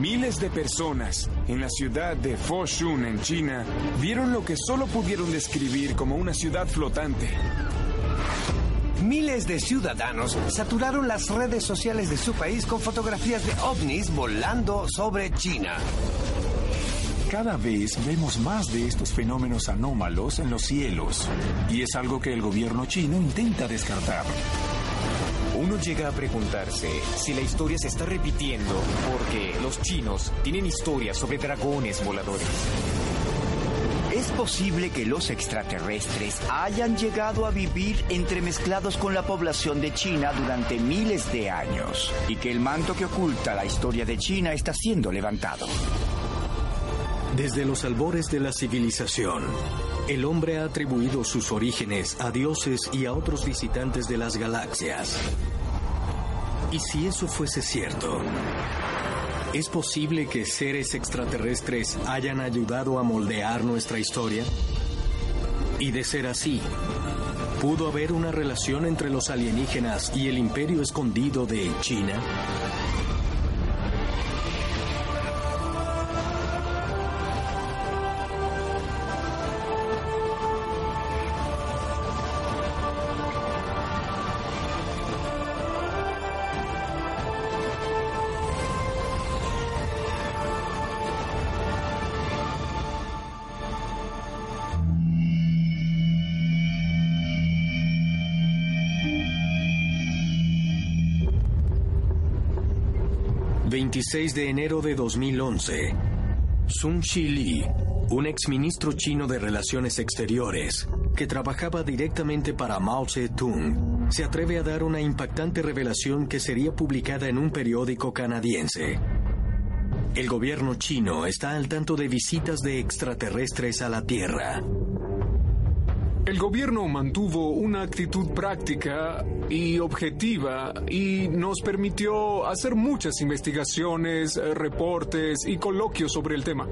Miles de personas en la ciudad de Foshun, en China, vieron lo que solo pudieron describir como una ciudad flotante. Miles de ciudadanos saturaron las redes sociales de su país con fotografías de ovnis volando sobre China. Cada vez vemos más de estos fenómenos anómalos en los cielos, y es algo que el gobierno chino intenta descartar. Uno llega a preguntarse si la historia se está repitiendo porque los chinos tienen historias sobre dragones voladores. ¿Es posible que los extraterrestres hayan llegado a vivir entremezclados con la población de China durante miles de años y que el manto que oculta la historia de China está siendo levantado? Desde los albores de la civilización, el hombre ha atribuido sus orígenes a dioses y a otros visitantes de las galaxias. Y si eso fuese cierto, ¿es posible que seres extraterrestres hayan ayudado a moldear nuestra historia? Y de ser así, ¿pudo haber una relación entre los alienígenas y el imperio escondido de China? 26 de enero de 2011, Sun Li, un exministro chino de Relaciones Exteriores, que trabajaba directamente para Mao Zedong, se atreve a dar una impactante revelación que sería publicada en un periódico canadiense. El gobierno chino está al tanto de visitas de extraterrestres a la Tierra. El gobierno mantuvo una actitud práctica y objetiva y nos permitió hacer muchas investigaciones, reportes y coloquios sobre el tema.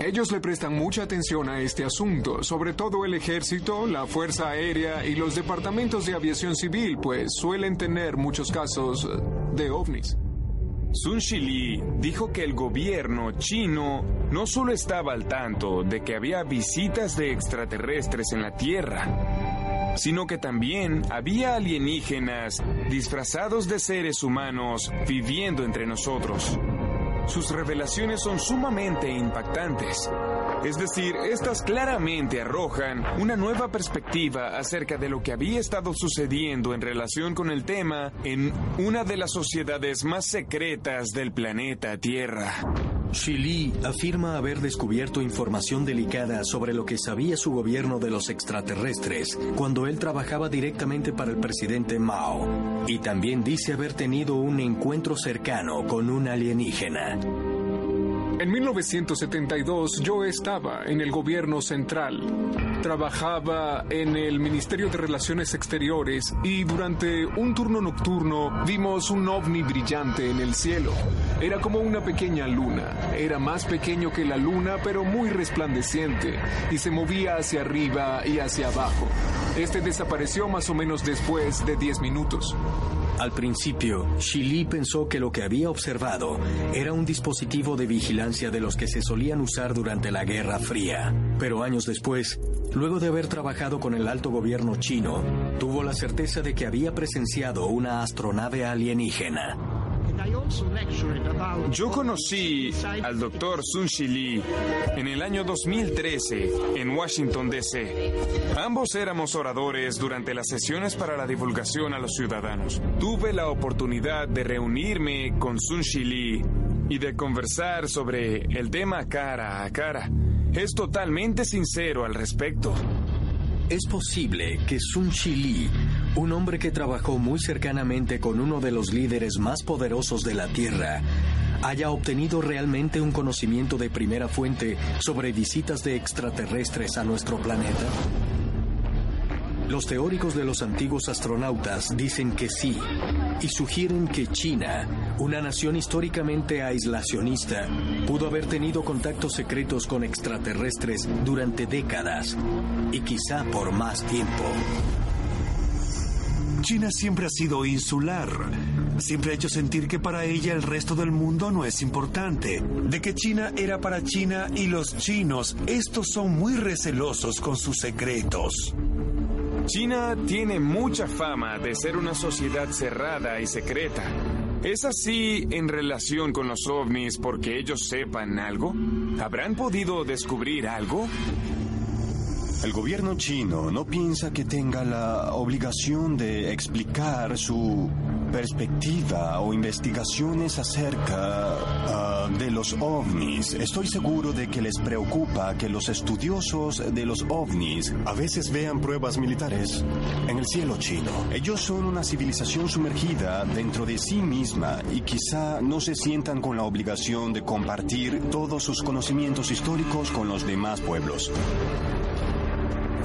Ellos le prestan mucha atención a este asunto, sobre todo el ejército, la Fuerza Aérea y los departamentos de aviación civil, pues suelen tener muchos casos de ovnis. Sun Shili dijo que el gobierno chino no solo estaba al tanto de que había visitas de extraterrestres en la Tierra, sino que también había alienígenas disfrazados de seres humanos viviendo entre nosotros. Sus revelaciones son sumamente impactantes. Es decir, estas claramente arrojan una nueva perspectiva acerca de lo que había estado sucediendo en relación con el tema en una de las sociedades más secretas del planeta Tierra. Li afirma haber descubierto información delicada sobre lo que sabía su gobierno de los extraterrestres cuando él trabajaba directamente para el presidente Mao. Y también dice haber tenido un encuentro cercano con un alienígena. En 1972 yo estaba en el gobierno central. Trabajaba en el Ministerio de Relaciones Exteriores y durante un turno nocturno vimos un ovni brillante en el cielo. Era como una pequeña luna. Era más pequeño que la luna pero muy resplandeciente y se movía hacia arriba y hacia abajo. Este desapareció más o menos después de 10 minutos. Al principio, Shili pensó que lo que había observado era un dispositivo de vigilancia de los que se solían usar durante la Guerra Fría. Pero años después, luego de haber trabajado con el alto gobierno chino, tuvo la certeza de que había presenciado una astronave alienígena. Yo conocí al doctor Sun Lee en el año 2013 en Washington, D.C. Ambos éramos oradores durante las sesiones para la divulgación a los ciudadanos. Tuve la oportunidad de reunirme con Sun Lee y de conversar sobre el tema cara a cara. Es totalmente sincero al respecto. Es posible que Sun Lee un hombre que trabajó muy cercanamente con uno de los líderes más poderosos de la Tierra, haya obtenido realmente un conocimiento de primera fuente sobre visitas de extraterrestres a nuestro planeta? Los teóricos de los antiguos astronautas dicen que sí y sugieren que China, una nación históricamente aislacionista, pudo haber tenido contactos secretos con extraterrestres durante décadas y quizá por más tiempo. China siempre ha sido insular. Siempre ha hecho sentir que para ella el resto del mundo no es importante. De que China era para China y los chinos, estos son muy recelosos con sus secretos. China tiene mucha fama de ser una sociedad cerrada y secreta. ¿Es así en relación con los ovnis porque ellos sepan algo? ¿Habrán podido descubrir algo? El gobierno chino no piensa que tenga la obligación de explicar su perspectiva o investigaciones acerca ah, de los ovnis. Estoy seguro de que les preocupa que los estudiosos de los ovnis a veces vean pruebas militares en el cielo chino. Ellos son una civilización sumergida dentro de sí misma y quizá no se sientan con la obligación de compartir todos sus conocimientos históricos con los demás pueblos.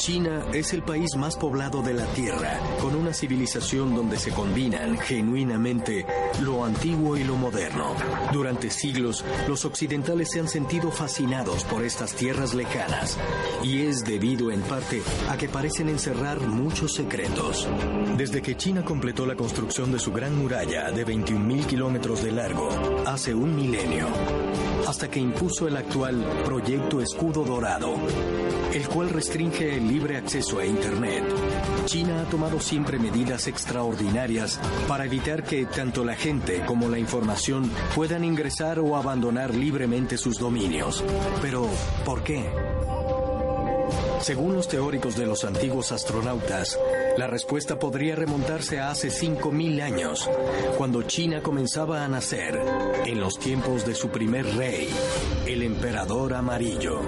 China es el país más poblado de la Tierra, con una civilización donde se combinan genuinamente lo antiguo y lo moderno. Durante siglos, los occidentales se han sentido fascinados por estas tierras lejanas, y es debido en parte a que parecen encerrar muchos secretos. Desde que China completó la construcción de su gran muralla de 21.000 kilómetros de largo, hace un milenio, hasta que impuso el actual Proyecto Escudo Dorado, el cual restringe el libre acceso a Internet. China ha tomado siempre medidas extraordinarias para evitar que tanto la gente como la información puedan ingresar o abandonar libremente sus dominios. Pero, ¿por qué? Según los teóricos de los antiguos astronautas, la respuesta podría remontarse a hace 5.000 años, cuando China comenzaba a nacer, en los tiempos de su primer rey, el emperador amarillo.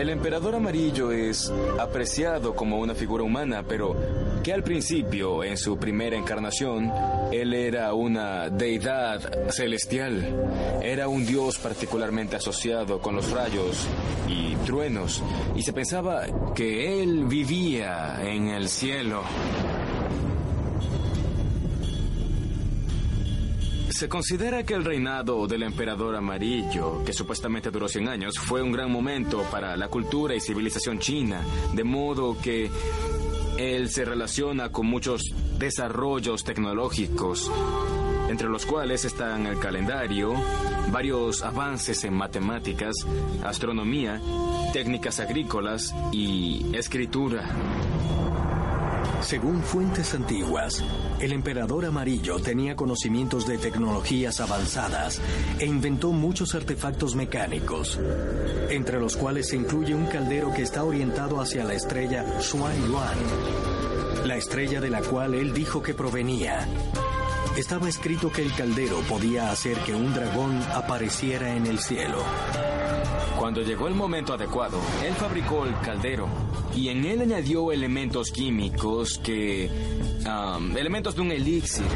El emperador amarillo es apreciado como una figura humana, pero que al principio, en su primera encarnación, él era una deidad celestial. Era un dios particularmente asociado con los rayos y truenos, y se pensaba que él vivía en el cielo. Se considera que el reinado del emperador amarillo, que supuestamente duró 100 años, fue un gran momento para la cultura y civilización china, de modo que él se relaciona con muchos desarrollos tecnológicos, entre los cuales están el calendario, varios avances en matemáticas, astronomía, técnicas agrícolas y escritura. Según fuentes antiguas, el emperador amarillo tenía conocimientos de tecnologías avanzadas e inventó muchos artefactos mecánicos, entre los cuales se incluye un caldero que está orientado hacia la estrella Xuan Yuan, la estrella de la cual él dijo que provenía. Estaba escrito que el caldero podía hacer que un dragón apareciera en el cielo. Cuando llegó el momento adecuado, él fabricó el caldero y en él añadió elementos químicos que... elementos de un elixir.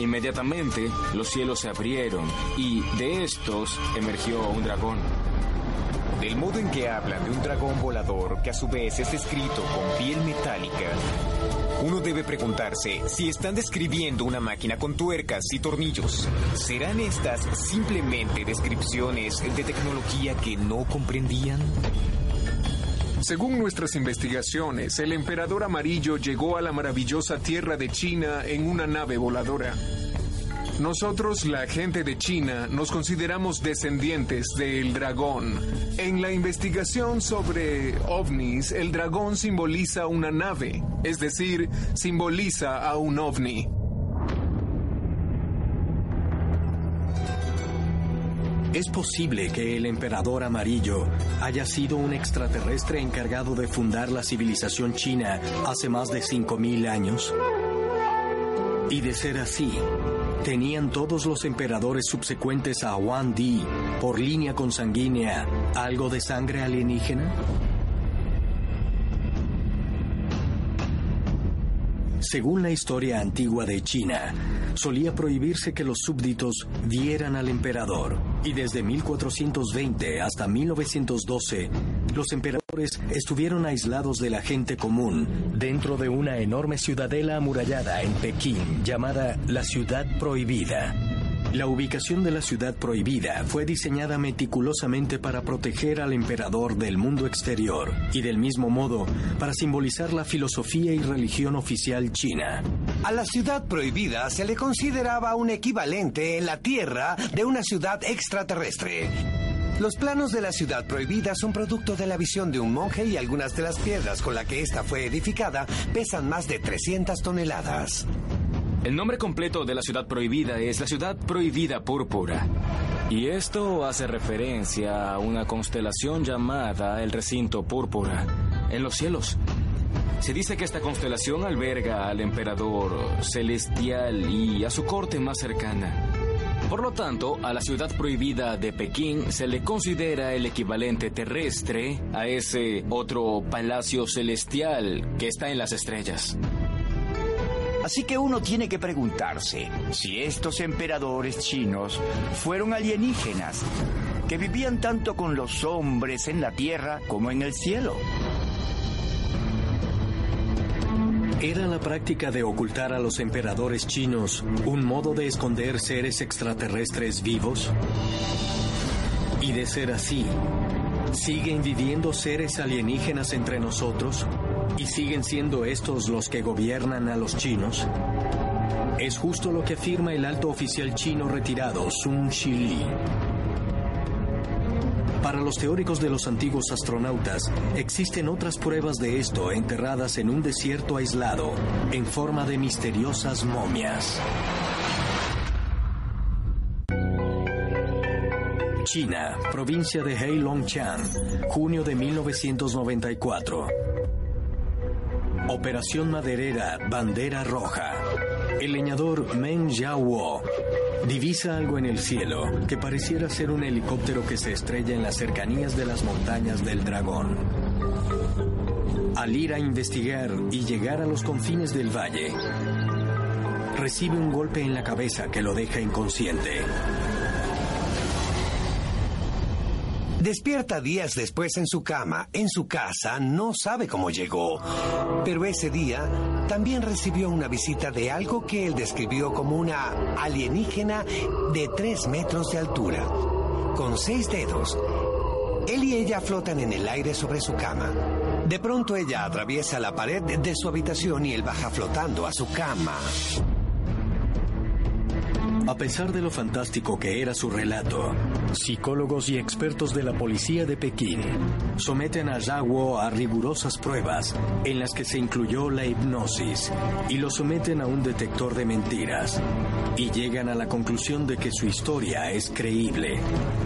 Inmediatamente los cielos se abrieron y de estos emergió un dragón. Del modo en que hablan de un dragón volador que a su vez es escrito con piel metálica, uno debe preguntarse si están describiendo una máquina con tuercas y tornillos. ¿Serán estas simplemente descripciones de tecnología que no comprendían? Según nuestras investigaciones, el emperador amarillo llegó a la maravillosa tierra de China en una nave voladora. Nosotros, la gente de China, nos consideramos descendientes del dragón. En la investigación sobre ovnis, el dragón simboliza una nave, es decir, simboliza a un ovni. Es posible que el emperador amarillo haya sido un extraterrestre encargado de fundar la civilización china hace más de 5.000 años. Y de ser así, ¿tenían todos los emperadores subsecuentes a Wang Di por línea consanguínea algo de sangre alienígena? Según la historia antigua de China, solía prohibirse que los súbditos vieran al emperador, y desde 1420 hasta 1912, los emperadores estuvieron aislados de la gente común dentro de una enorme ciudadela amurallada en Pekín llamada la Ciudad Prohibida. La ubicación de la ciudad prohibida fue diseñada meticulosamente para proteger al emperador del mundo exterior y del mismo modo para simbolizar la filosofía y religión oficial china. A la ciudad prohibida se le consideraba un equivalente en la Tierra de una ciudad extraterrestre. Los planos de la ciudad prohibida son producto de la visión de un monje y algunas de las piedras con las que esta fue edificada pesan más de 300 toneladas. El nombre completo de la ciudad prohibida es la ciudad prohibida púrpura. Y esto hace referencia a una constelación llamada el recinto púrpura en los cielos. Se dice que esta constelación alberga al emperador celestial y a su corte más cercana. Por lo tanto, a la ciudad prohibida de Pekín se le considera el equivalente terrestre a ese otro palacio celestial que está en las estrellas. Así que uno tiene que preguntarse si estos emperadores chinos fueron alienígenas que vivían tanto con los hombres en la tierra como en el cielo. ¿Era la práctica de ocultar a los emperadores chinos un modo de esconder seres extraterrestres vivos? Y de ser así, ¿siguen viviendo seres alienígenas entre nosotros? ¿Y siguen siendo estos los que gobiernan a los chinos? Es justo lo que afirma el alto oficial chino retirado Sun Shili. Para los teóricos de los antiguos astronautas, existen otras pruebas de esto enterradas en un desierto aislado, en forma de misteriosas momias. China, provincia de Heilongjiang, junio de 1994. Operación maderera Bandera Roja. El leñador Meng Jiawo divisa algo en el cielo que pareciera ser un helicóptero que se estrella en las cercanías de las montañas del dragón. Al ir a investigar y llegar a los confines del valle, recibe un golpe en la cabeza que lo deja inconsciente. Despierta días después en su cama, en su casa, no sabe cómo llegó. Pero ese día también recibió una visita de algo que él describió como una alienígena de tres metros de altura, con seis dedos. Él y ella flotan en el aire sobre su cama. De pronto ella atraviesa la pared de su habitación y él baja flotando a su cama. A pesar de lo fantástico que era su relato, psicólogos y expertos de la policía de Pekín someten a Zhao a rigurosas pruebas en las que se incluyó la hipnosis y lo someten a un detector de mentiras y llegan a la conclusión de que su historia es creíble.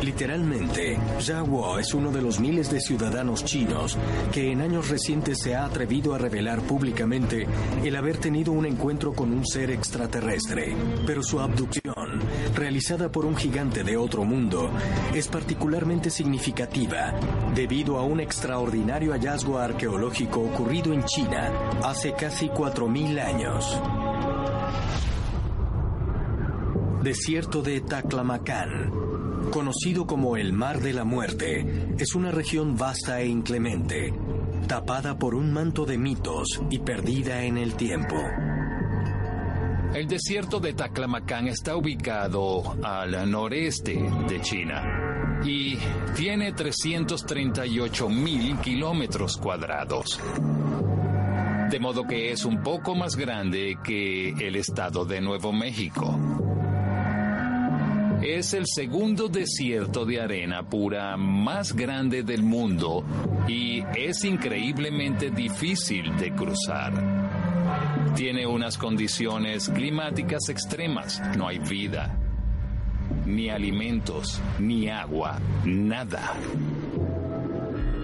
Literalmente, Zhao es uno de los miles de ciudadanos chinos que en años recientes se ha atrevido a revelar públicamente el haber tenido un encuentro con un ser extraterrestre, pero su abducción realizada por un gigante de otro mundo, es particularmente significativa debido a un extraordinario hallazgo arqueológico ocurrido en China hace casi 4.000 años. Desierto de Taclamacán, conocido como el Mar de la Muerte, es una región vasta e inclemente, tapada por un manto de mitos y perdida en el tiempo. El desierto de Taclamacán está ubicado al noreste de China y tiene 338 mil kilómetros cuadrados. De modo que es un poco más grande que el estado de Nuevo México. Es el segundo desierto de arena pura más grande del mundo y es increíblemente difícil de cruzar. Tiene unas condiciones climáticas extremas. No hay vida, ni alimentos, ni agua, nada.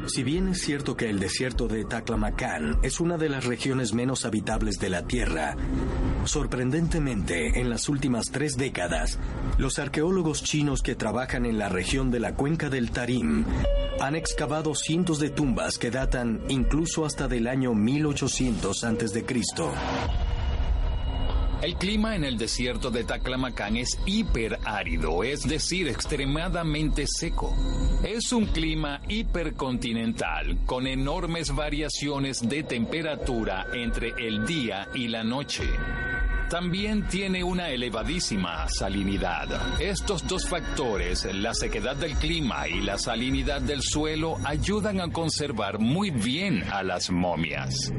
Si bien es cierto que el desierto de Taclamacán es una de las regiones menos habitables de la Tierra, sorprendentemente, en las últimas tres décadas, los arqueólogos chinos que trabajan en la región de la cuenca del Tarim han excavado cientos de tumbas que datan incluso hasta del año 1800 a.C. El clima en el desierto de Taclamacán es hiperárido, es decir, extremadamente seco. Es un clima hipercontinental, con enormes variaciones de temperatura entre el día y la noche. también tiene una elevadísima salinidad. Estos dos factores, la sequedad del clima y la salinidad del suelo, ayudan a conservar muy bien a las momias.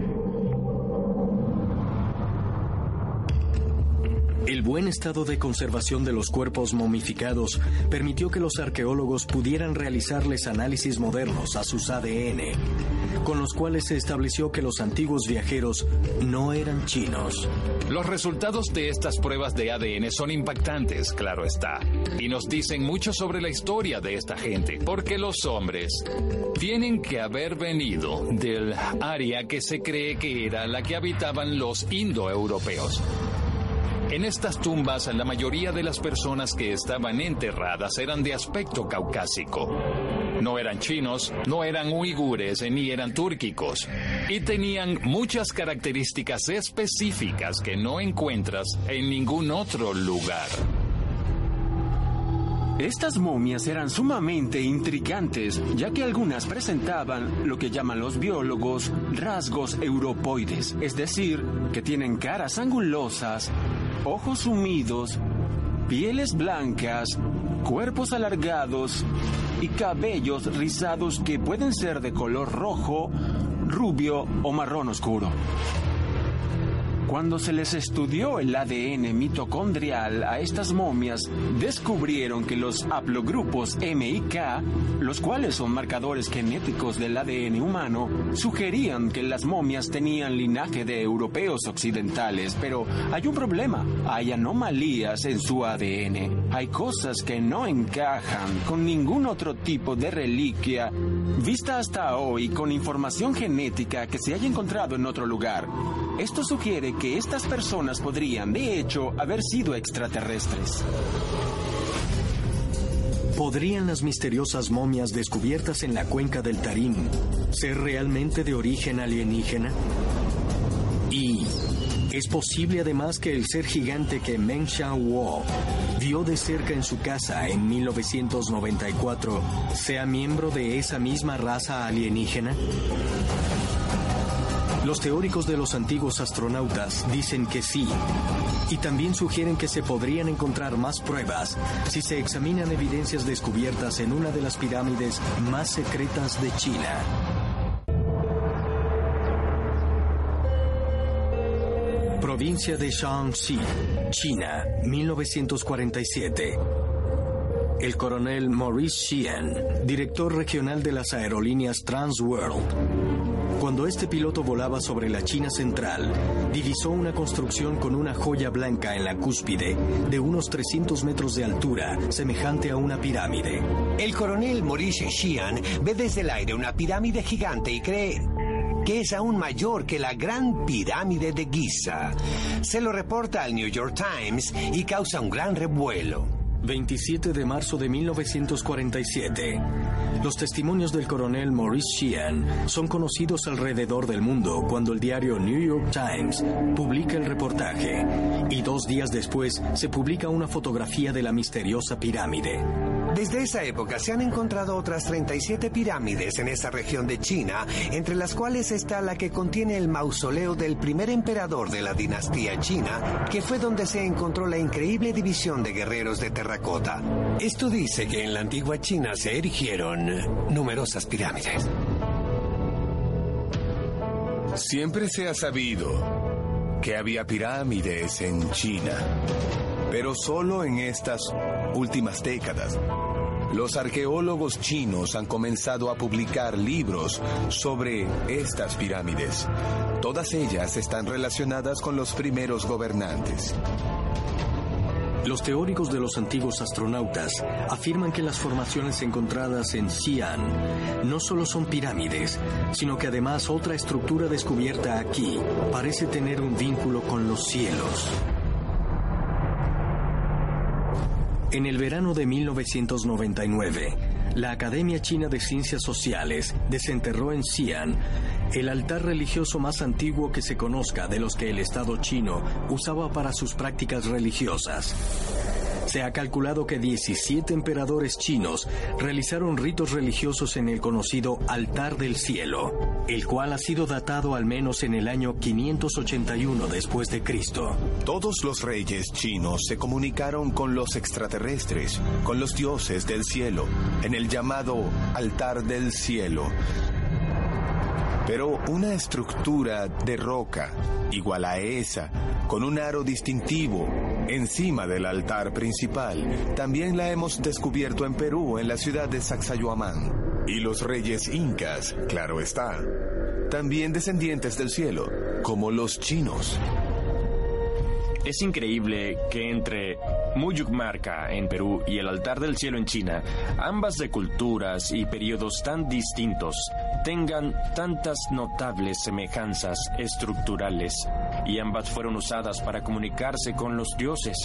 El buen estado de conservación de los cuerpos momificados permitió que los arqueólogos pudieran realizarles análisis modernos a sus ADN, con los cuales se estableció que los antiguos viajeros no eran chinos. Los resultados de estas pruebas de ADN son impactantes, claro está, y nos dicen mucho sobre la historia de esta gente, porque los hombres tienen que haber venido del área que se cree que era la que habitaban los indoeuropeos. En estas tumbas, la mayoría de las personas que estaban enterradas eran de aspecto caucásico. No eran chinos, no eran uigures ni eran túrquicos. Y tenían muchas características específicas que no encuentras en ningún otro lugar. Estas momias eran sumamente intrigantes, ya que algunas presentaban lo que llaman los biólogos rasgos europoides, es decir, que tienen caras angulosas, ojos sumidos, pieles blancas, cuerpos alargados y cabellos rizados que pueden ser de color rojo, rubio o marrón oscuro. Cuando se les estudió el ADN mitocondrial a estas momias, descubrieron que los haplogrupos M y K, los cuales son marcadores genéticos del ADN humano, sugerían que las momias tenían linaje de europeos occidentales, pero hay un problema, hay anomalías en su ADN, hay cosas que no encajan con ningún otro tipo de reliquia vista hasta hoy con información genética que se haya encontrado en otro lugar. Esto sugiere que estas personas podrían, de hecho, haber sido extraterrestres. ¿Podrían las misteriosas momias descubiertas en la cuenca del Tarim ser realmente de origen alienígena? Y es posible además que el ser gigante que Meng Xiao vio de cerca en su casa en 1994 sea miembro de esa misma raza alienígena. Los teóricos de los antiguos astronautas dicen que sí, y también sugieren que se podrían encontrar más pruebas si se examinan evidencias descubiertas en una de las pirámides más secretas de China. Provincia de Shaanxi, China, 1947. El coronel Maurice Xian, director regional de las aerolíneas Transworld, cuando este piloto volaba sobre la China central, divisó una construcción con una joya blanca en la cúspide, de unos 300 metros de altura, semejante a una pirámide. El coronel Maurice Xian ve desde el aire una pirámide gigante y cree que es aún mayor que la gran pirámide de Giza. Se lo reporta al New York Times y causa un gran revuelo. 27 de marzo de 1947. Los testimonios del coronel Maurice Sheehan son conocidos alrededor del mundo cuando el diario New York Times publica el reportaje y dos días después se publica una fotografía de la misteriosa pirámide. Desde esa época se han encontrado otras 37 pirámides en esa región de China, entre las cuales está la que contiene el mausoleo del primer emperador de la dinastía china, que fue donde se encontró la increíble división de guerreros de terracota. Esto dice que en la antigua China se erigieron numerosas pirámides. Siempre se ha sabido que había pirámides en China, pero solo en estas últimas décadas. Los arqueólogos chinos han comenzado a publicar libros sobre estas pirámides. Todas ellas están relacionadas con los primeros gobernantes. Los teóricos de los antiguos astronautas afirman que las formaciones encontradas en Xi'an no solo son pirámides, sino que además otra estructura descubierta aquí parece tener un vínculo con los cielos. En el verano de 1999, la Academia China de Ciencias Sociales desenterró en Xi'an el altar religioso más antiguo que se conozca de los que el Estado chino usaba para sus prácticas religiosas. Se ha calculado que 17 emperadores chinos realizaron ritos religiosos en el conocido Altar del Cielo, el cual ha sido datado al menos en el año 581 después de Cristo. Todos los reyes chinos se comunicaron con los extraterrestres, con los dioses del cielo, en el llamado Altar del Cielo. Pero una estructura de roca, igual a esa, con un aro distintivo, encima del altar principal, también la hemos descubierto en Perú, en la ciudad de Sacsayhuamán. Y los reyes incas, claro está, también descendientes del cielo, como los chinos. Es increíble que entre Muyukmarca en Perú y el Altar del Cielo en China, ambas de culturas y periodos tan distintos, tengan tantas notables semejanzas estructurales y ambas fueron usadas para comunicarse con los dioses.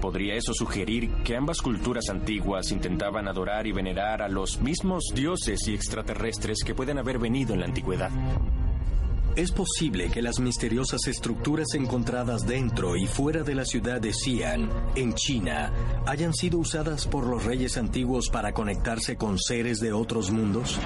¿Podría eso sugerir que ambas culturas antiguas intentaban adorar y venerar a los mismos dioses y extraterrestres que pueden haber venido en la antigüedad? Es posible que las misteriosas estructuras encontradas dentro y fuera de la ciudad de Xi'an, en China, hayan sido usadas por los reyes antiguos para conectarse con seres de otros mundos.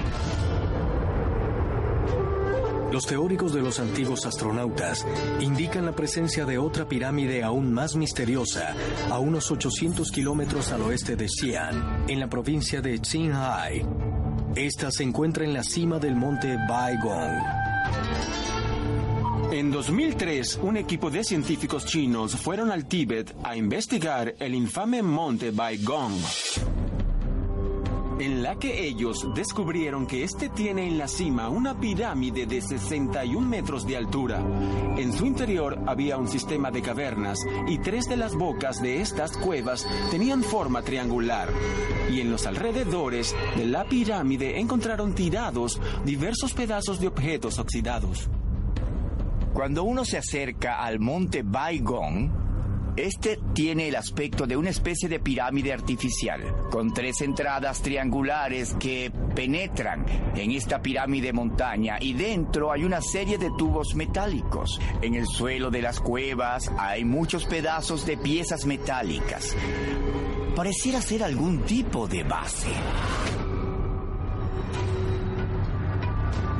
Los teóricos de los antiguos astronautas indican la presencia de otra pirámide aún más misteriosa a unos 800 kilómetros al oeste de Xi'an, en la provincia de Qinghai. Esta se encuentra en la cima del monte Baigong. En 2003, un equipo de científicos chinos fueron al Tíbet a investigar el infame monte Baigong, en la que ellos descubrieron que este tiene en la cima una pirámide de 61 metros de altura. En su interior había un sistema de cavernas y tres de las bocas de estas cuevas tenían forma triangular. Y en los alrededores de la pirámide encontraron tirados diversos pedazos de objetos oxidados. Cuando uno se acerca al monte Baigong, este tiene el aspecto de una especie de pirámide artificial, con tres entradas triangulares que penetran en esta pirámide montaña y dentro hay una serie de tubos metálicos. En el suelo de las cuevas hay muchos pedazos de piezas metálicas. Pareciera ser algún tipo de base.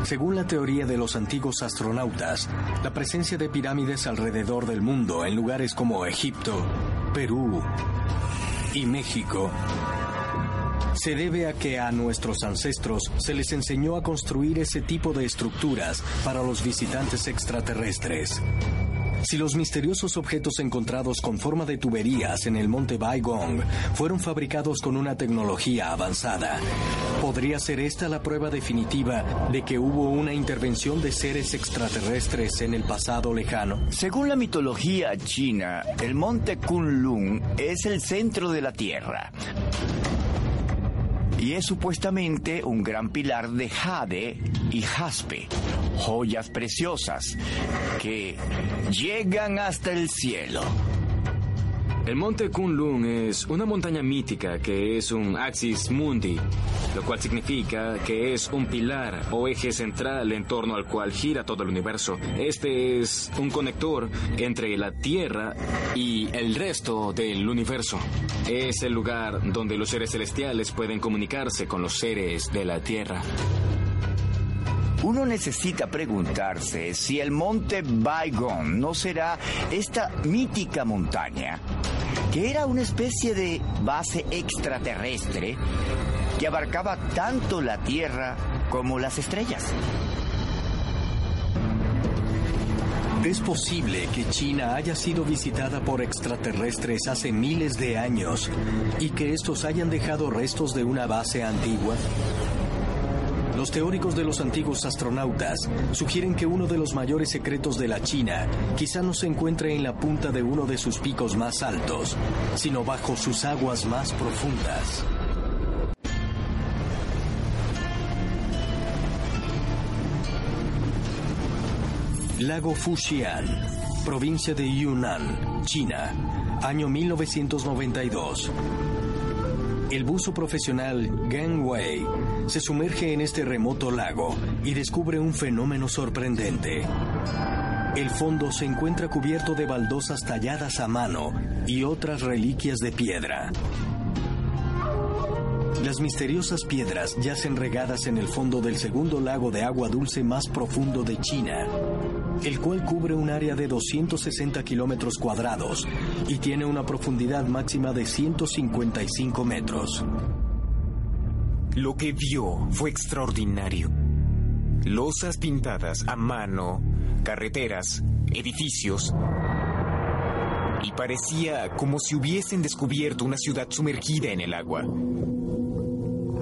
Según la teoría de los antiguos astronautas, la presencia de pirámides alrededor del mundo en lugares como Egipto, Perú y México se debe a que a nuestros ancestros se les enseñó a construir ese tipo de estructuras para los visitantes extraterrestres. Si los misteriosos objetos encontrados con forma de tuberías en el monte Baigong fueron fabricados con una tecnología avanzada, ¿podría ser esta la prueba definitiva de que hubo una intervención de seres extraterrestres en el pasado lejano? Según la mitología china, el monte Kunlun es el centro de la Tierra y es supuestamente un gran pilar de jade y jaspe, joyas preciosas que llegan hasta el cielo. El monte Kunlun es una montaña mítica que es un axis mundi, lo cual significa que es un pilar o eje central en torno al cual gira todo el universo. Este es un conector entre la Tierra y el resto del universo. Es el lugar donde los seres celestiales pueden comunicarse con los seres de la Tierra. Uno necesita preguntarse si el monte Baigong no será esta mítica montaña, que era una especie de base extraterrestre que abarcaba tanto la Tierra como las estrellas. Es posible que China haya sido visitada por extraterrestres hace miles de años y que estos hayan dejado restos de una base antigua. Los teóricos de los antiguos astronautas sugieren que uno de los mayores secretos de la China quizá no se encuentre en la punta de uno de sus picos más altos, sino bajo sus aguas más profundas. Lago Fuxian, provincia de Yunnan, China, año 1992. El buzo profesional Gang Wei se sumerge en este remoto lago y descubre un fenómeno sorprendente. El fondo se encuentra cubierto de baldosas talladas a mano y otras reliquias de piedra. Las misteriosas piedras yacen regadas en el fondo del segundo lago de agua dulce más profundo de China, el cual cubre un área de 260 kilómetros cuadrados y tiene una profundidad máxima de 155 metros. Lo que vio fue extraordinario. Losas pintadas a mano, carreteras, edificios. Y parecía como si hubiesen descubierto una ciudad sumergida en el agua.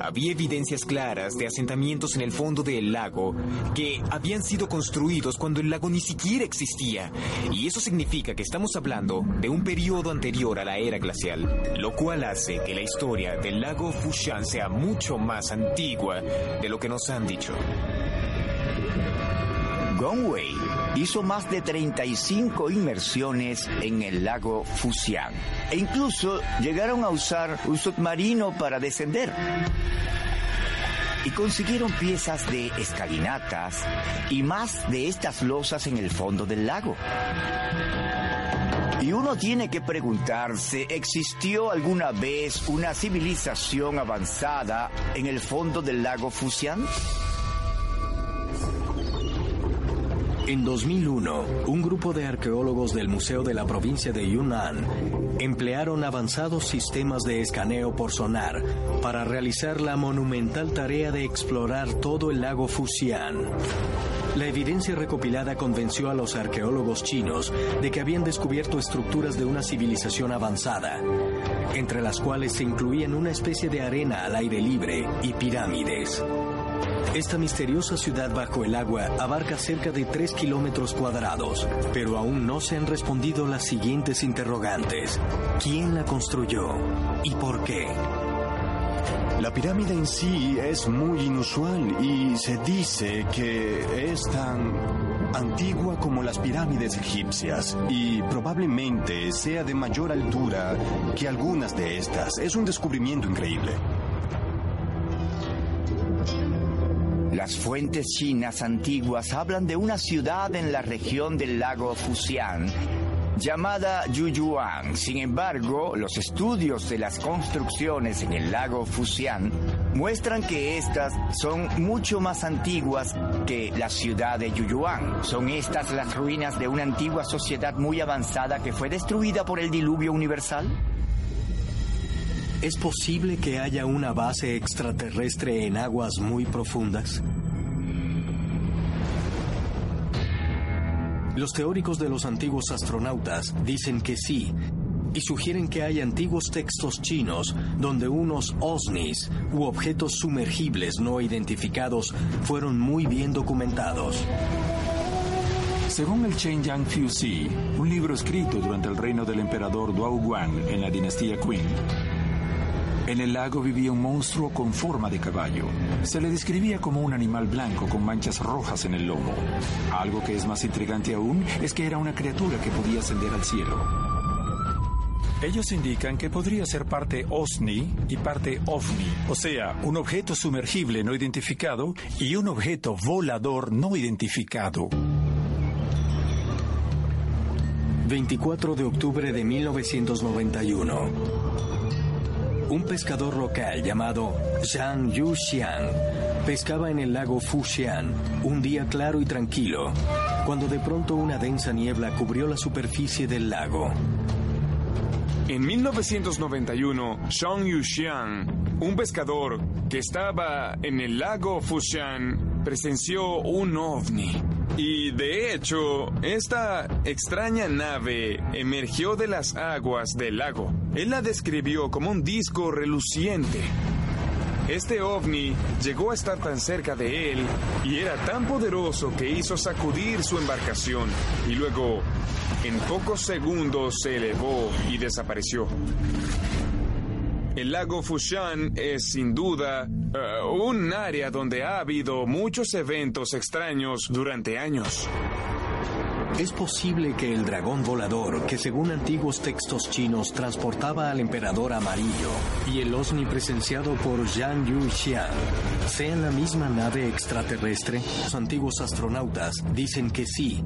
Había evidencias claras de asentamientos en el fondo del lago que habían sido construidos cuando el lago ni siquiera existía. Y eso significa que estamos hablando de un periodo anterior a la era glacial, lo cual hace que la historia del lago Fushan sea mucho más antigua de lo que nos han dicho. Gongwei hizo más de 35 inmersiones en el lago Fuxian e incluso llegaron a usar un submarino para descender. Y consiguieron piezas de escalinatas y más de estas losas en el fondo del lago. Y uno tiene que preguntarse, ¿existió alguna vez una civilización avanzada en el fondo del lago Fuxian? En 2001, un grupo de arqueólogos del Museo de la provincia de Yunnan emplearon avanzados sistemas de escaneo por sonar para realizar la monumental tarea de explorar todo el lago Fuxian. La evidencia recopilada convenció a los arqueólogos chinos de que habían descubierto estructuras de una civilización avanzada, entre las cuales se incluían una especie de arena al aire libre y pirámides. Esta misteriosa ciudad bajo el agua abarca cerca de 3 kilómetros cuadrados, pero aún no se han respondido las siguientes interrogantes. ¿Quién la construyó? ¿Y por qué? La pirámide en sí es muy inusual y se dice que es tan antigua como las pirámides egipcias y probablemente sea de mayor altura que algunas de estas. Es un descubrimiento increíble. Las fuentes chinas antiguas hablan de una ciudad en la región del lago Fuxian llamada Yuyuan. Sin embargo, los estudios de las construcciones en el lago Fuxian muestran que estas son mucho más antiguas que la ciudad de Yuyuan. Son estas las ruinas de una antigua sociedad muy avanzada que fue destruida por el diluvio universal. ¿Es posible que haya una base extraterrestre en aguas muy profundas? Los teóricos de los antiguos astronautas dicen que sí, y sugieren que hay antiguos textos chinos donde unos OSNIs u objetos sumergibles no identificados fueron muy bien documentados. Según el Yang Fu Si, un libro escrito durante el reino del emperador Duao Guang en la dinastía Qing, en el lago vivía un monstruo con forma de caballo. Se le describía como un animal blanco con manchas rojas en el lomo. Algo que es más intrigante aún es que era una criatura que podía ascender al cielo. Ellos indican que podría ser parte OSNI y parte OVNI, o sea, un objeto sumergible no identificado y un objeto volador no identificado. 24 de octubre de 1991 un pescador local llamado Zhang Yuxian pescaba en el lago Fuxian un día claro y tranquilo, cuando de pronto una densa niebla cubrió la superficie del lago. En 1991, Zhang Yuxian, un pescador que estaba en el lago Fuxian, presenció un ovni. Y de hecho, esta extraña nave emergió de las aguas del lago. Él la describió como un disco reluciente. Este ovni llegó a estar tan cerca de él y era tan poderoso que hizo sacudir su embarcación y luego, en pocos segundos, se elevó y desapareció. El lago Fushan es sin duda eh, un área donde ha habido muchos eventos extraños durante años. Es posible que el dragón volador, que según antiguos textos chinos transportaba al emperador amarillo, y el OSNI presenciado por Zhang Yuxian, sean la misma nave extraterrestre. Los antiguos astronautas dicen que sí,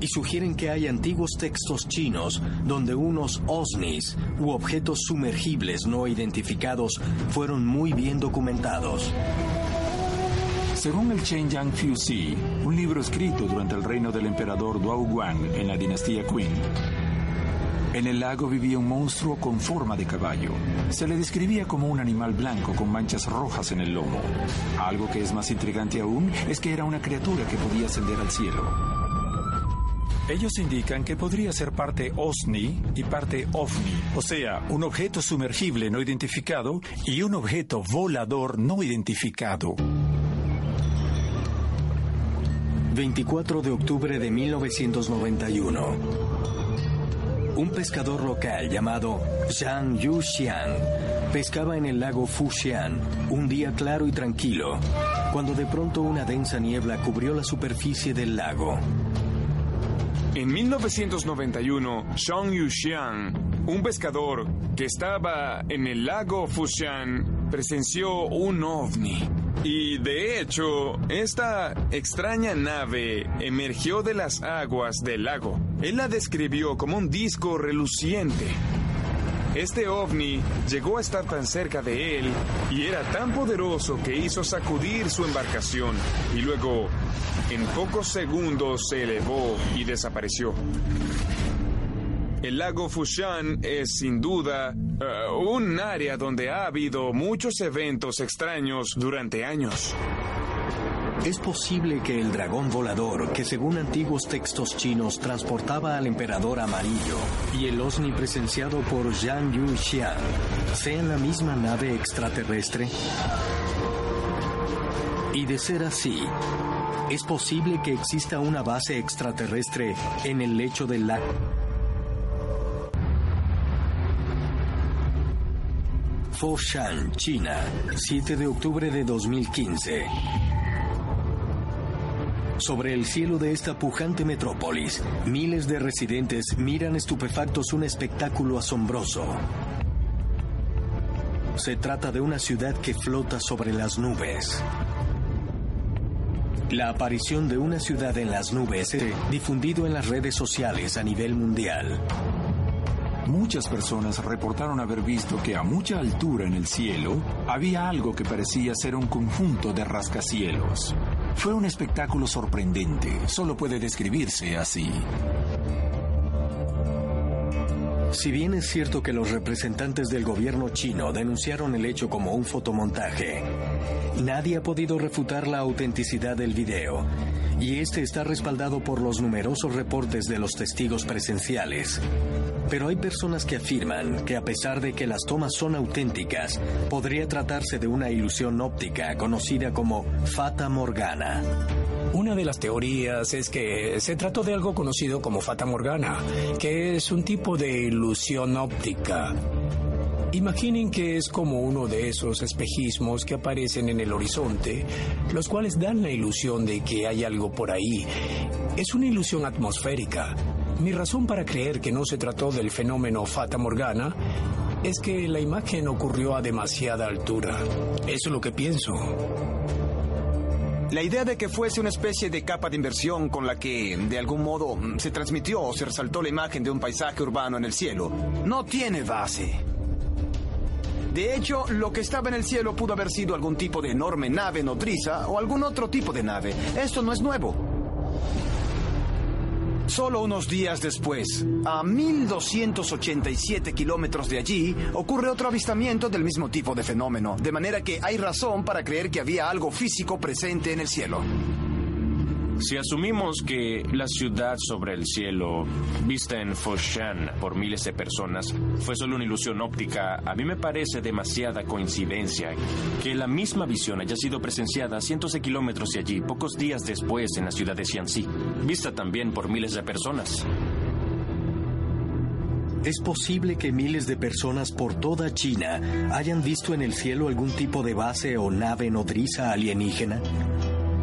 y sugieren que hay antiguos textos chinos donde unos OSNIs u objetos sumergibles no identificados fueron muy bien documentados. Según el Yang Fusi, un libro escrito durante el reino del emperador Guang en la dinastía Qing, en el lago vivía un monstruo con forma de caballo. Se le describía como un animal blanco con manchas rojas en el lomo. Algo que es más intrigante aún es que era una criatura que podía ascender al cielo. Ellos indican que podría ser parte OSNI y parte OVNI, o sea, un objeto sumergible no identificado y un objeto volador no identificado. 24 de octubre de 1991 un pescador local llamado Zhang Yuxian pescaba en el lago Fuxian un día claro y tranquilo, cuando de pronto una densa niebla cubrió la superficie del lago. En 1991, Zhang Yuxian, un pescador que estaba en el lago Fuxian, presenció un ovni. Y de hecho, esta extraña nave emergió de las aguas del lago. Él la describió como un disco reluciente. Este ovni llegó a estar tan cerca de él y era tan poderoso que hizo sacudir su embarcación y luego, en pocos segundos, se elevó y desapareció. El lago Fushan es sin duda eh, un área donde ha habido muchos eventos extraños durante años. Es posible que el dragón volador, que según antiguos textos chinos transportaba al emperador amarillo, y el OSNI presenciado por Zhang Yuxian, sean la misma nave extraterrestre. Y de ser así, es posible que exista una base extraterrestre en el lecho del lago. Foshan, China, 7 de octubre de 2015. Sobre el cielo de esta pujante metrópolis, miles de residentes miran estupefactos un espectáculo asombroso. Se trata de una ciudad que flota sobre las nubes. La aparición de una ciudad en las nubes es difundido en las redes sociales a nivel mundial. Muchas personas reportaron haber visto que a mucha altura en el cielo había algo que parecía ser un conjunto de rascacielos. Fue un espectáculo sorprendente, solo puede describirse así. Si bien es cierto que los representantes del gobierno chino denunciaron el hecho como un fotomontaje, nadie ha podido refutar la autenticidad del video, y este está respaldado por los numerosos reportes de los testigos presenciales. Pero hay personas que afirman que a pesar de que las tomas son auténticas, podría tratarse de una ilusión óptica conocida como Fata Morgana. Una de las teorías es que se trató de algo conocido como Fata Morgana, que es un tipo de ilusión óptica. Imaginen que es como uno de esos espejismos que aparecen en el horizonte, los cuales dan la ilusión de que hay algo por ahí. Es una ilusión atmosférica. Mi razón para creer que no se trató del fenómeno Fata Morgana es que la imagen ocurrió a demasiada altura. Eso es lo que pienso. La idea de que fuese una especie de capa de inversión con la que, de algún modo, se transmitió o se resaltó la imagen de un paisaje urbano en el cielo, no tiene base. De hecho, lo que estaba en el cielo pudo haber sido algún tipo de enorme nave nodriza o algún otro tipo de nave. Esto no es nuevo. Solo unos días después, a 1287 kilómetros de allí, ocurre otro avistamiento del mismo tipo de fenómeno, de manera que hay razón para creer que había algo físico presente en el cielo. Si asumimos que la ciudad sobre el cielo, vista en Foshan por miles de personas, fue solo una ilusión óptica, a mí me parece demasiada coincidencia que la misma visión haya sido presenciada a cientos de kilómetros de allí, pocos días después en la ciudad de Xianxi, vista también por miles de personas. Es posible que miles de personas por toda China hayan visto en el cielo algún tipo de base o nave nodriza alienígena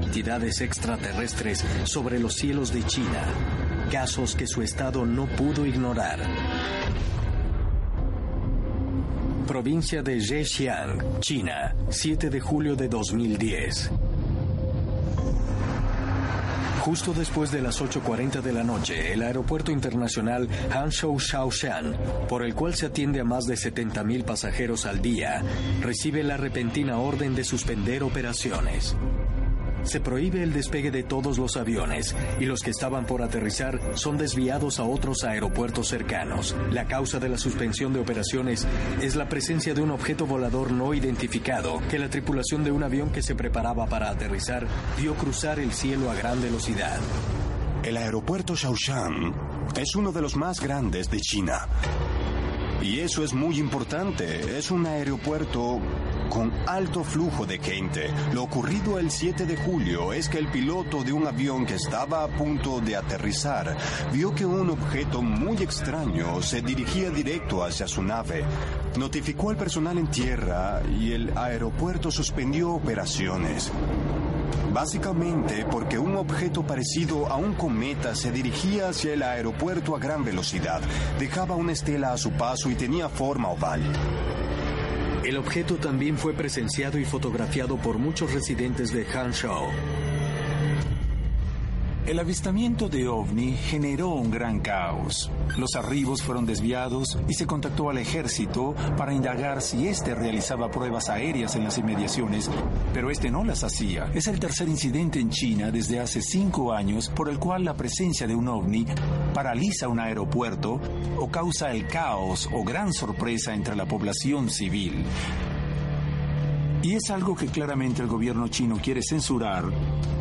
entidades extraterrestres sobre los cielos de China, casos que su Estado no pudo ignorar. Provincia de Zhejiang, China, 7 de julio de 2010. Justo después de las 8.40 de la noche, el aeropuerto internacional Hangzhou Shaoshan, por el cual se atiende a más de 70.000 pasajeros al día, recibe la repentina orden de suspender operaciones. Se prohíbe el despegue de todos los aviones y los que estaban por aterrizar son desviados a otros aeropuertos cercanos. La causa de la suspensión de operaciones es la presencia de un objeto volador no identificado que la tripulación de un avión que se preparaba para aterrizar vio cruzar el cielo a gran velocidad. El aeropuerto Shaoshan es uno de los más grandes de China. Y eso es muy importante. Es un aeropuerto con alto flujo de gente. Lo ocurrido el 7 de julio es que el piloto de un avión que estaba a punto de aterrizar vio que un objeto muy extraño se dirigía directo hacia su nave. Notificó al personal en tierra y el aeropuerto suspendió operaciones. Básicamente porque un objeto parecido a un cometa se dirigía hacia el aeropuerto a gran velocidad, dejaba una estela a su paso y tenía forma oval. El objeto también fue presenciado y fotografiado por muchos residentes de Hangzhou. El avistamiento de OVNI generó un gran caos. Los arribos fueron desviados y se contactó al ejército para indagar si éste realizaba pruebas aéreas en las inmediaciones, pero este no las hacía. Es el tercer incidente en China desde hace cinco años por el cual la presencia de un OVNI paraliza un aeropuerto o causa el caos o gran sorpresa entre la población civil. Y es algo que claramente el gobierno chino quiere censurar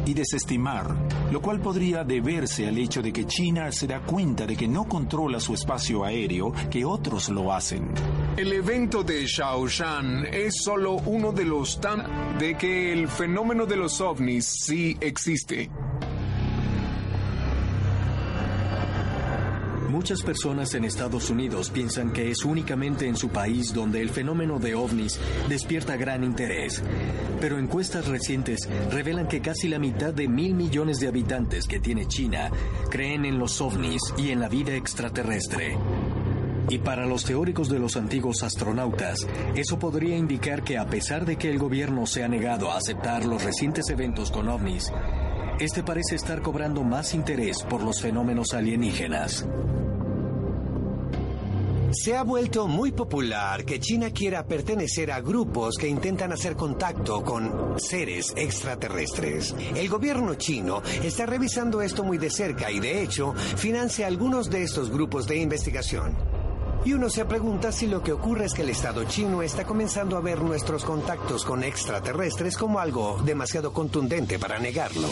y desestimar, lo cual podría deberse al hecho de que China se da cuenta de que no controla su espacio aéreo, que otros lo hacen. El evento de Shaoshan es solo uno de los tan de que el fenómeno de los ovnis sí existe. Muchas personas en Estados Unidos piensan que es únicamente en su país donde el fenómeno de ovnis despierta gran interés. Pero encuestas recientes revelan que casi la mitad de mil millones de habitantes que tiene China creen en los ovnis y en la vida extraterrestre. Y para los teóricos de los antiguos astronautas, eso podría indicar que a pesar de que el gobierno se ha negado a aceptar los recientes eventos con ovnis, este parece estar cobrando más interés por los fenómenos alienígenas. Se ha vuelto muy popular que China quiera pertenecer a grupos que intentan hacer contacto con seres extraterrestres. El gobierno chino está revisando esto muy de cerca y de hecho financia algunos de estos grupos de investigación. Y uno se pregunta si lo que ocurre es que el Estado chino está comenzando a ver nuestros contactos con extraterrestres como algo demasiado contundente para negarlo.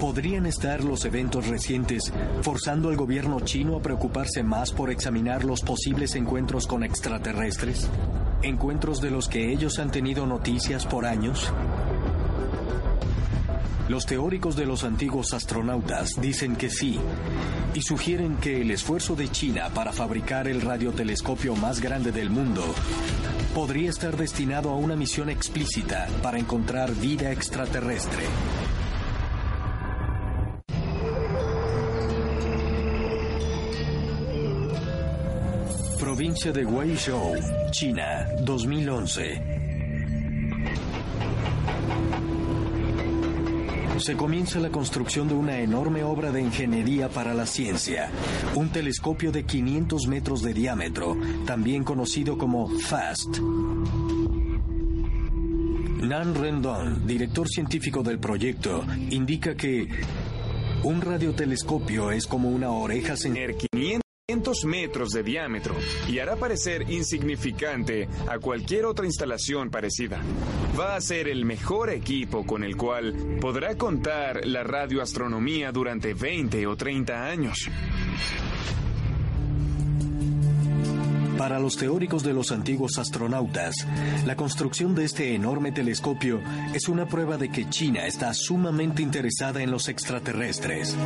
¿Podrían estar los eventos recientes forzando al gobierno chino a preocuparse más por examinar los posibles encuentros con extraterrestres? ¿Encuentros de los que ellos han tenido noticias por años? Los teóricos de los antiguos astronautas dicen que sí y sugieren que el esfuerzo de China para fabricar el radiotelescopio más grande del mundo podría estar destinado a una misión explícita para encontrar vida extraterrestre. De Guizhou, China, 2011. Se comienza la construcción de una enorme obra de ingeniería para la ciencia, un telescopio de 500 metros de diámetro, también conocido como FAST. Nan Rendon, director científico del proyecto, indica que un radiotelescopio es como una oreja sin 500 metros de diámetro y hará parecer insignificante a cualquier otra instalación parecida. Va a ser el mejor equipo con el cual podrá contar la radioastronomía durante 20 o 30 años. Para los teóricos de los antiguos astronautas, la construcción de este enorme telescopio es una prueba de que China está sumamente interesada en los extraterrestres.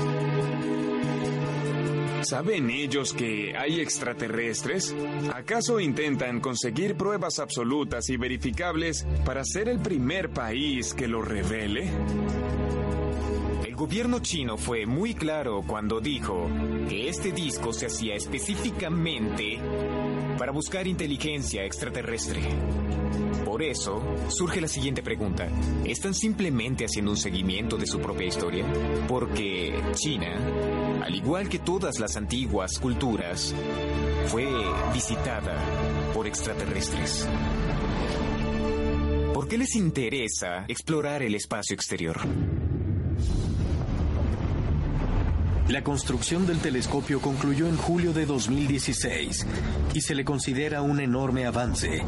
¿Saben ellos que hay extraterrestres? ¿Acaso intentan conseguir pruebas absolutas y verificables para ser el primer país que lo revele? El gobierno chino fue muy claro cuando dijo que este disco se hacía específicamente para buscar inteligencia extraterrestre. Por eso, surge la siguiente pregunta. ¿Están simplemente haciendo un seguimiento de su propia historia? Porque China, al igual que todas las antiguas culturas, fue visitada por extraterrestres. ¿Por qué les interesa explorar el espacio exterior? La construcción del telescopio concluyó en julio de 2016 y se le considera un enorme avance.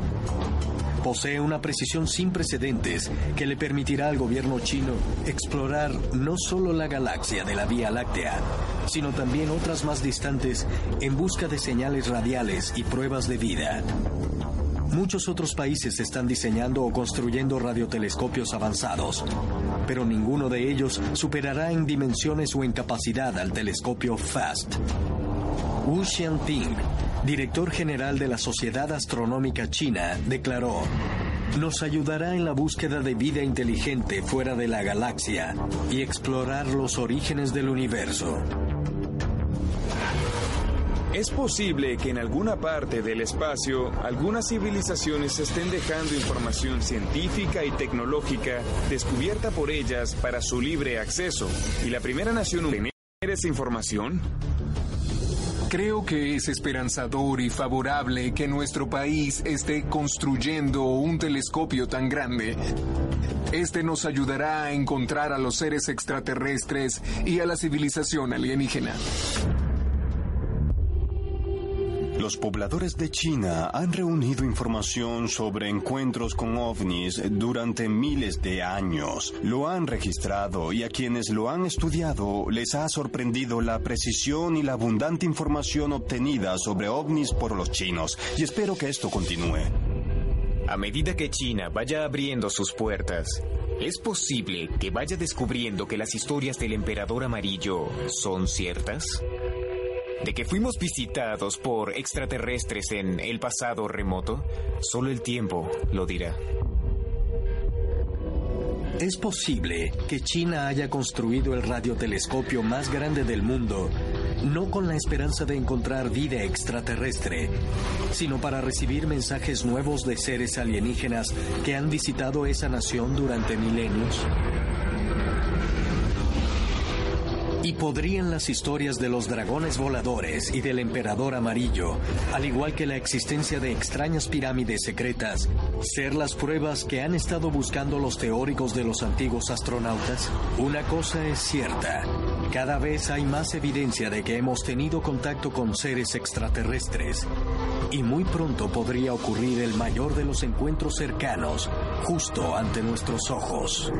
Posee una precisión sin precedentes que le permitirá al gobierno chino explorar no solo la galaxia de la Vía Láctea, sino también otras más distantes en busca de señales radiales y pruebas de vida. Muchos otros países están diseñando o construyendo radiotelescopios avanzados, pero ninguno de ellos superará en dimensiones o en capacidad al telescopio FAST. Wu Xianping, director general de la Sociedad Astronómica China, declaró, nos ayudará en la búsqueda de vida inteligente fuera de la galaxia y explorar los orígenes del universo. Es posible que en alguna parte del espacio algunas civilizaciones estén dejando información científica y tecnológica descubierta por ellas para su libre acceso. ¿Y la primera nación tener esa información? Creo que es esperanzador y favorable que nuestro país esté construyendo un telescopio tan grande. Este nos ayudará a encontrar a los seres extraterrestres y a la civilización alienígena. Los pobladores de China han reunido información sobre encuentros con ovnis durante miles de años. Lo han registrado y a quienes lo han estudiado les ha sorprendido la precisión y la abundante información obtenida sobre ovnis por los chinos. Y espero que esto continúe. A medida que China vaya abriendo sus puertas, es posible que vaya descubriendo que las historias del emperador amarillo son ciertas de que fuimos visitados por extraterrestres en el pasado remoto, solo el tiempo lo dirá. Es posible que China haya construido el radiotelescopio más grande del mundo, no con la esperanza de encontrar vida extraterrestre, sino para recibir mensajes nuevos de seres alienígenas que han visitado esa nación durante milenios. Y podrían las historias de los dragones voladores y del emperador amarillo, al igual que la existencia de extrañas pirámides secretas, ser las pruebas que han estado buscando los teóricos de los antiguos astronautas? Una cosa es cierta, cada vez hay más evidencia de que hemos tenido contacto con seres extraterrestres. Y muy pronto podría ocurrir el mayor de los encuentros cercanos, justo ante nuestros ojos.